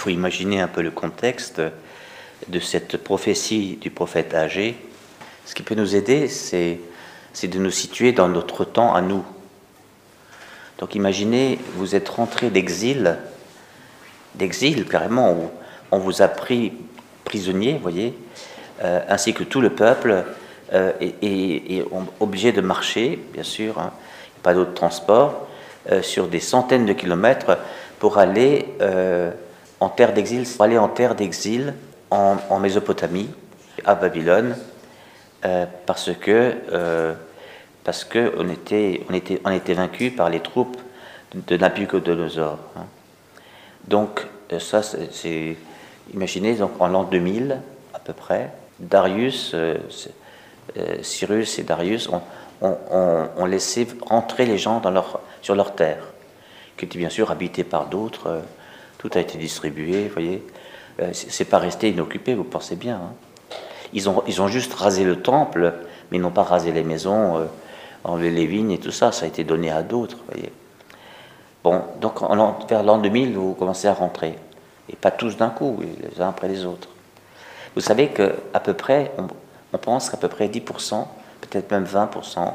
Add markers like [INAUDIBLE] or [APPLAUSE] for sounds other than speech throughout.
faut imaginer un peu le contexte de cette prophétie du prophète âgé. Ce qui peut nous aider, c'est, de nous situer dans notre temps à nous. Donc imaginez, vous êtes rentré d'exil, d'exil carrément, où on vous a pris prisonnier, voyez, euh, ainsi que tout le peuple, euh, et, obligé de marcher, bien sûr, hein, pas d'autre transport, euh, sur des centaines de kilomètres pour aller en terre d'exil, pour aller en terre d'exil en, Mésopotamie, à Babylone, parce que parce que on était on était on était vaincu par les troupes de Nabucodonosor. Hein. Donc ça c'est imaginez donc en l'an 2000 à peu près, Darius euh, Cyrus et Darius ont, laissé rentrer les gens dans leur, sur leur terre, qui était bien sûr habitée par d'autres. Euh, tout a été distribué, vous voyez. Euh, c'est pas resté inoccupé, vous pensez bien. Hein. Ils, ont, ils ont juste rasé le temple, mais ils n'ont pas rasé les maisons, enlevé les vignes et tout ça. Ça a été donné à d'autres, voyez. Bon, donc vers l'an 2000, vous commencez à rentrer. Et pas tous d'un coup, les uns après les autres. Vous savez qu'à peu près, on pense qu'à peu près 10%, peut-être même 20%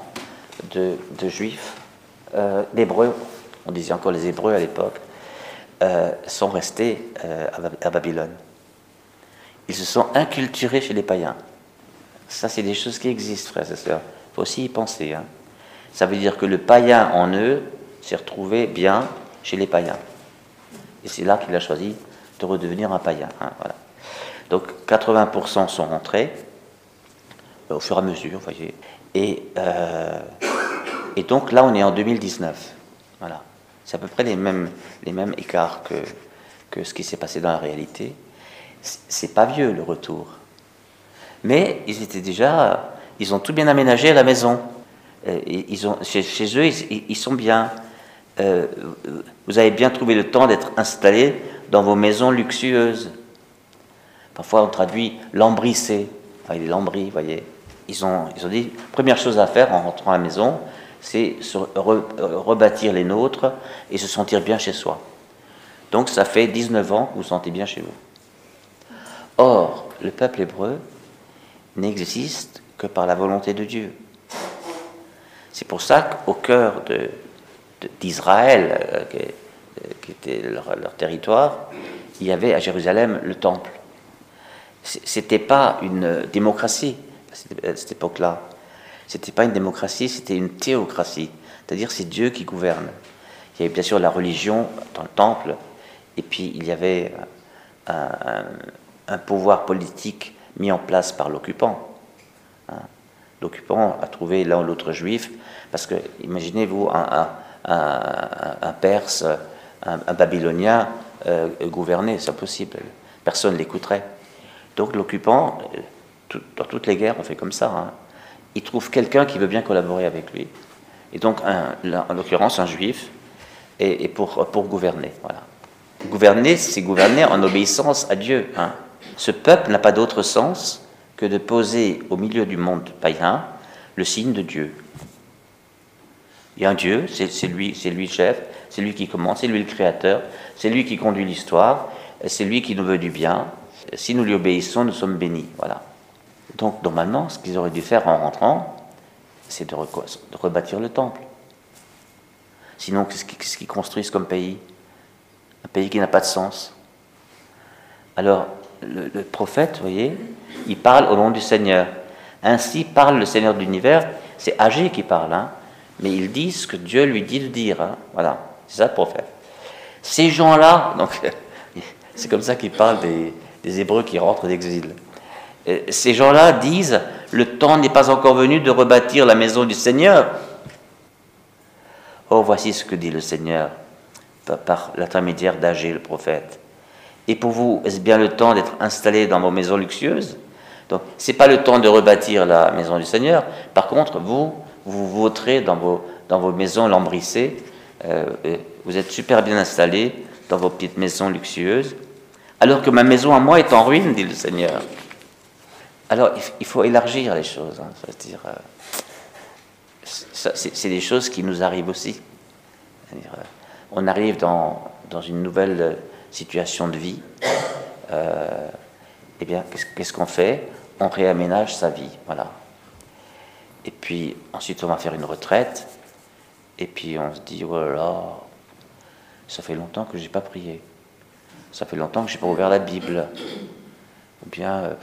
de, juifs, euh, d'hébreux, on disait encore les hébreux à l'époque, euh, sont restés euh, à, Babylone. Ils se sont inculturés chez les païens. Ça, c'est des choses qui existent, frères et sœurs. Il faut aussi y penser. Hein. Ça veut dire que le païen en eux s'est retrouvé bien chez les païens. Et c'est là qu'il a choisi de redevenir un païen. Hein, voilà. Donc 80% sont rentrés, au fur et à mesure, vous voyez. Et, euh, et donc là, on est en 2019. Voilà. C'est à peu près les mêmes, les mêmes écarts que, que ce qui s'est passé dans la réalité. C'est pas vieux le retour. Mais ils étaient déjà. Ils ont tout bien aménagé à la maison. Euh, ils ont, chez, eux, ils, sont bien. Euh, vous avez bien trouvé le temps d'être installés dans vos maisons luxueuses. Parfois, on traduit lambrissé. Enfin, il est lambris, voyez ils ont, ils ont dit, première chose à faire en rentrant à la maison, c'est rebâtir les nôtres et se sentir bien chez soi. Donc ça fait 19 ans que vous vous sentez bien chez vous. Or, le peuple hébreu n'existe que par la volonté de Dieu. C'est pour ça qu'au cœur d'Israël, de, euh, qui, était leur, leur, territoire, il y avait à Jérusalem le temple. C'était pas une démocratie, à cette époque-là. C'était pas une démocratie, c'était une théocratie. C'est-à-dire c'est Dieu qui gouverne. Il y avait bien sûr la religion dans le temple, et puis il y avait un, pouvoir politique mis en place par l'occupant. Hein. L'occupant a trouvé l'un ou l'autre juif, parce que imaginez-vous un, Perse, un, Babylonien euh, gouverner, c'est impossible. Personne l'écouterait. Donc l'occupant dans toutes les guerres, on fait comme ça. Hein. Il trouve quelqu'un qui veut bien collaborer avec lui. Et donc, en l'occurrence, un juif, et, pour, pour gouverner. Voilà. Gouverner, c'est gouverner en obéissance à Dieu. Hein. Ce peuple n'a pas d'autre sens que de poser au milieu du monde païen le signe de Dieu. Il y a un Dieu, c'est lui, c'est lui le chef, c'est lui qui commence, c'est lui le créateur, c'est lui qui conduit l'histoire, c'est lui qui nous veut du bien. Si nous lui obéissons, nous sommes bénis. Voilà. Donc normalement, ce qu'ils auraient dû faire en rentrant, c'est de, rebâtir le temple. Sinon, qu'est-ce qu'ils construisent comme pays? Un pays qui n'a pas de sens. Alors, le, prophète, vous voyez, il parle au nom du Seigneur. Ainsi parle le Seigneur de l'univers. C'est âgé qui parle, hein, mais il dit ce que Dieu lui dit de dire. Hein. voilà, c'est ça le prophète. Ces gens-là, donc, [LAUGHS] c'est comme ça qu'il parle des, des Hébreux qui rentrent d'exil. Euh, ces gens-là disent, le temps n'est pas encore venu de rebâtir la maison du Seigneur. Oh, voici ce que dit le Seigneur par, l'intermédiaire d'Agé, le prophète. Et pour vous, est-ce bien le temps d'être installé dans vos maisons luxueuses? Donc, ce n'est pas le temps de rebâtir la maison du Seigneur. Par contre, vous, vous voterez dans vos, dans vos maisons lambrissées. Euh, vous êtes super bien installés dans vos petites maisons luxueuses. Alors que ma maison à moi est en ruine, dit le Seigneur. Alors, il faut élargir les choses. Hein, euh, c'est des choses qui nous arrivent aussi. Euh, on arrive dans, une nouvelle situation de vie, euh, eh bien, qu'est-ce qu'on fait? On réaménage sa vie, voilà. Et puis ensuite, on va faire une retraite. Et puis on se dit, oh là ça fait longtemps que je n'ai pas prié. Ça fait longtemps que je n'ai pas ouvert la Bible. Ou bien, euh,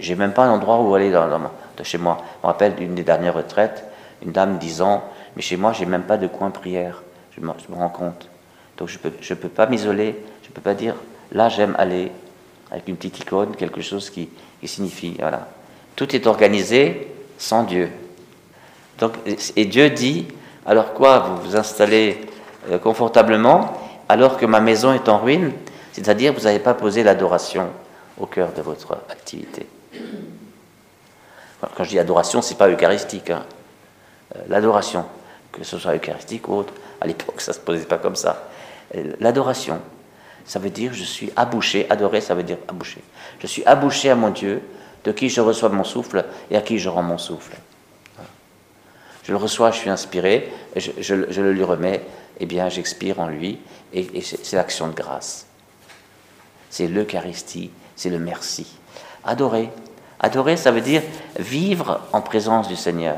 j'ai même pas un endroit où aller dans, chez moi. Je me rappelle d'une des dernières retraites, une dame disant, mais chez moi, j'ai même pas de coin prière. Je me, rends compte. Donc je peux, je peux pas m'isoler. Je peux pas dire, là j'aime aller avec une petite icône, quelque chose qui, qui signifie, voilà. Tout est organisé sans Dieu. Donc, et Dieu dit, alors quoi, vous vous installez euh, confortablement alors que ma maison est en ruine, c'est-à-dire vous n'avez pas posé l'adoration au cœur de votre activité. Quand je dis adoration, ce n'est pas eucharistique. Hein. Euh, l'adoration, que ce soit eucharistique ou autre, à l'époque ça ne se posait pas comme ça. Euh, l'adoration, ça veut dire je suis abouché, adorer ça veut dire abouché. Je suis abouché à mon Dieu, de qui je reçois mon souffle et à qui je rends mon souffle. Je le reçois, je suis inspiré, je, le lui remets, et eh bien j'expire en lui, et, c'est l'action de grâce. C'est l'Eucharistie, c'est le merci. Adorer. Adorer, ça veut dire vivre en présence du Seigneur.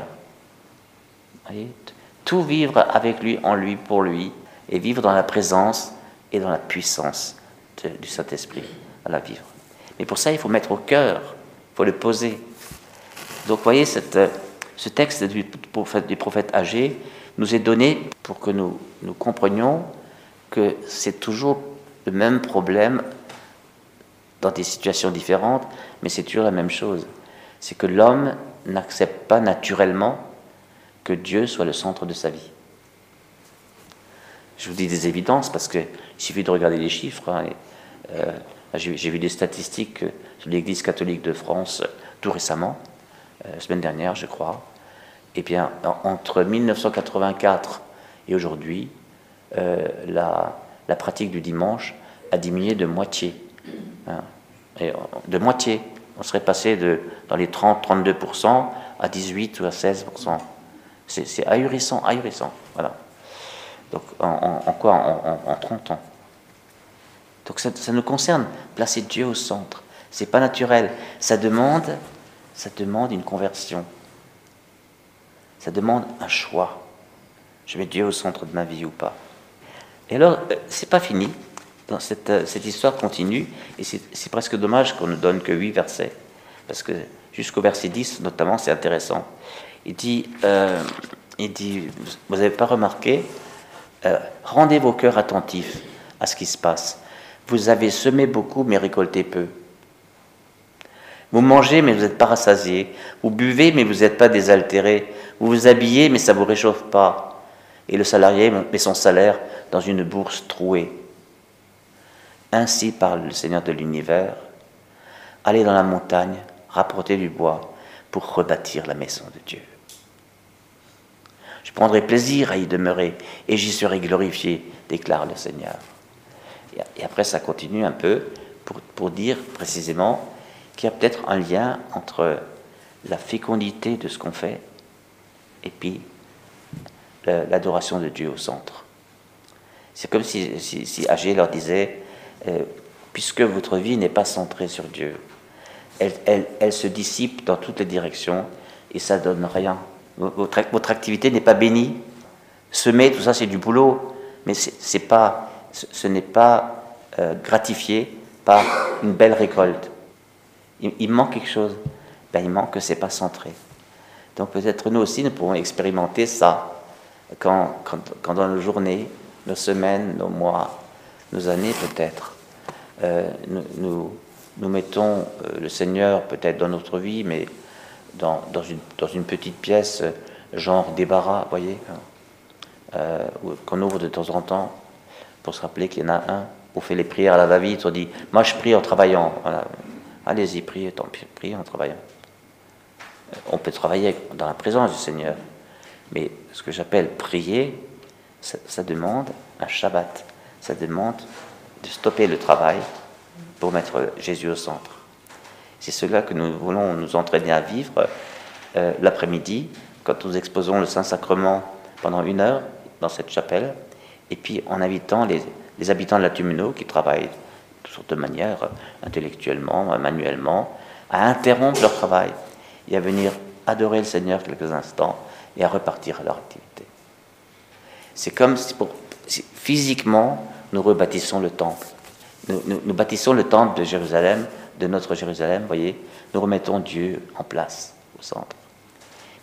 Tout vivre avec lui, en lui, pour lui, et vivre dans la présence et dans la puissance du Saint-Esprit à la vivre. Mais pour ça, il faut mettre au cœur, il faut le poser. Donc, voyez, cette, ce texte du prophète, du prophète âgé nous est donné pour que nous, nous comprenions que c'est toujours le même problème dans des situations différentes, mais c'est toujours la même chose. C'est que l'homme n'accepte pas naturellement que Dieu soit le centre de sa vie. Je vous dis des évidences parce qu'il suffit de regarder les chiffres. Hein, euh, j'ai vu des statistiques sur l'Église catholique de France tout récemment. Euh, semaine dernière, je crois, eh bien, entre 1984 et aujourd'hui, euh, la, pratique du dimanche a diminué de moitié. Hein. et, de moitié. On serait passé de, dans les 30-32% à 18 ou à 16%. C'est ahurissant, ahurissant. Voilà. Donc, en, quoi en, en, 30 ans? Donc, ça, ça nous concerne. Placer Dieu au centre. C'est pas naturel. Ça demande ça demande une conversion. Ça demande un choix. Je mets Dieu au centre de ma vie ou pas? Et alors, euh, c'est pas fini. Euh, cette histoire continue, et c'est presque dommage qu'on ne donne que huit versets, parce que jusqu'au verset 10, notamment, c'est intéressant. Il dit, euh, il dit vous n'avez pas remarqué, rendez vos cœurs attentifs à ce qui se passe. Vous avez semé beaucoup, mais récolté peu. Vous mangez, mais vous n'êtes pas rassasié. Vous buvez, mais vous n'êtes pas désaltéré. Vous vous habillez, mais ça ne vous réchauffe pas. Et le salarié met son salaire dans une bourse trouée. Ainsi parle le Seigneur de l'univers. Allez dans la montagne, rapportez du bois pour rebâtir la maison de Dieu. Je prendrai plaisir à y demeurer et j'y serai glorifié, déclare le Seigneur. Et après, ça continue un peu pour, pour dire précisément qu'il y a peut-être un lien entre la fécondité de ce qu'on fait et puis l'adoration de Dieu au centre. C'est comme si, si, Agé leur disait, euh, puisque votre vie n'est pas centrée sur Dieu, elle, se dissipe dans toutes les directions et ça donne rien. Votre, activité n'est pas bénie. Semer, tout ça, c'est du boulot, mais c'est pas, ce, n'est pas euh, gratifié par une belle récolte. Il, manque quelque chose. Ben, il manque que c'est pas centré. Donc peut-être nous aussi, nous pouvons expérimenter ça quand, quand, dans nos journées, nos semaines, nos mois, nos années peut-être, euh, nous, mettons euh, le Seigneur peut-être dans notre vie, mais dans, une, petite pièce, euh, genre débarras, vous voyez, hein, qu'on ouvre de temps en temps pour se rappeler qu'il y en a un. On fait les prières à la va-vite, on dit, moi je prie en travaillant. Allez-y, priez, tant pis, priez en travaillant. On peut travailler dans la présence du Seigneur, mais ce que j'appelle prier, ça, demande un Shabbat, ça demande de stopper le travail pour mettre Jésus au centre. C'est cela que nous voulons nous entraîner à vivre euh, l'après-midi, quand nous exposons le Saint-Sacrement pendant une heure dans cette chapelle, et puis en invitant les, habitants de la Tumino qui travaillent sorte de manière, intellectuellement, manuellement, à interrompre leur travail et à venir adorer le Seigneur quelques instants et à repartir à leur activité. C'est comme si, physiquement, nous rebâtissons le temple. Nous, bâtissons le temple de Jérusalem, de notre Jérusalem, voyez. Nous remettons Dieu en place, au centre.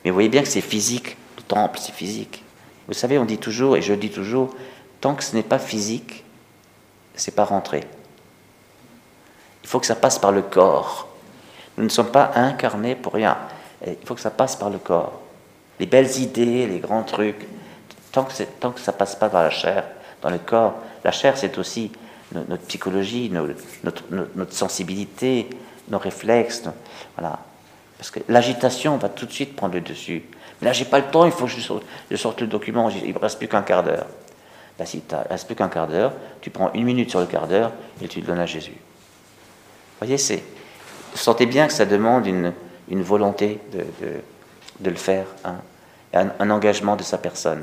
Mais vous voyez bien que c'est physique, le temple, c'est physique. Vous savez, on dit toujours, et je dis toujours, tant que ce n'est pas physique, c'est pas rentré. Il faut que ça passe par le corps. Nous ne sommes pas incarnés pour rien. Il faut que ça passe par le corps. Les belles idées, les grands trucs, tant que, tant que ça passe pas par la chair, dans le corps, la chair c'est aussi notre, psychologie, notre, sensibilité, nos réflexes. voilà. Parce que l'agitation va tout de suite prendre le dessus. Mais là, j'ai pas le temps, il faut que je sorte, le document, il ne reste plus qu'un quart d'heure. Là, si il ne reste plus qu'un quart d'heure, tu prends une minute sur le quart d'heure et tu le donnes à Jésus. Vous voyez, c'est, vous sentez bien que ça demande une, volonté de, le faire, hein, un, engagement de sa personne.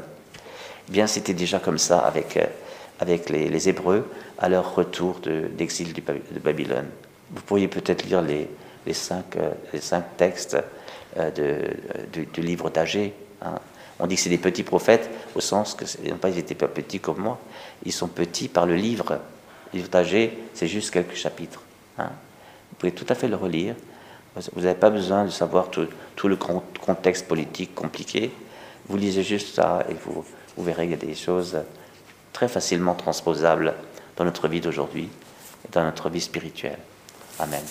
Bien, c'était déjà comme ça avec, euh, avec les, Hébreux à leur retour d'exil de, Babylone. Vous pourriez peut-être lire les, les, cinq, euh, les cinq textes euh, de, du, livre d'Agé. Hein. On dit que c'est des petits prophètes, au sens que, non pas ils n'étaient pas petits comme moi, ils sont petits par le livre. Le livre d'Agé, c'est juste quelques chapitres. Hein. Vous pouvez tout à fait le relire. Vous n'avez pas besoin de savoir tout, tout, le contexte politique compliqué. Vous lisez juste ça et vous, vous verrez qu'il y a des choses très facilement transposables dans notre vie d'aujourd'hui et dans notre vie spirituelle. Amen.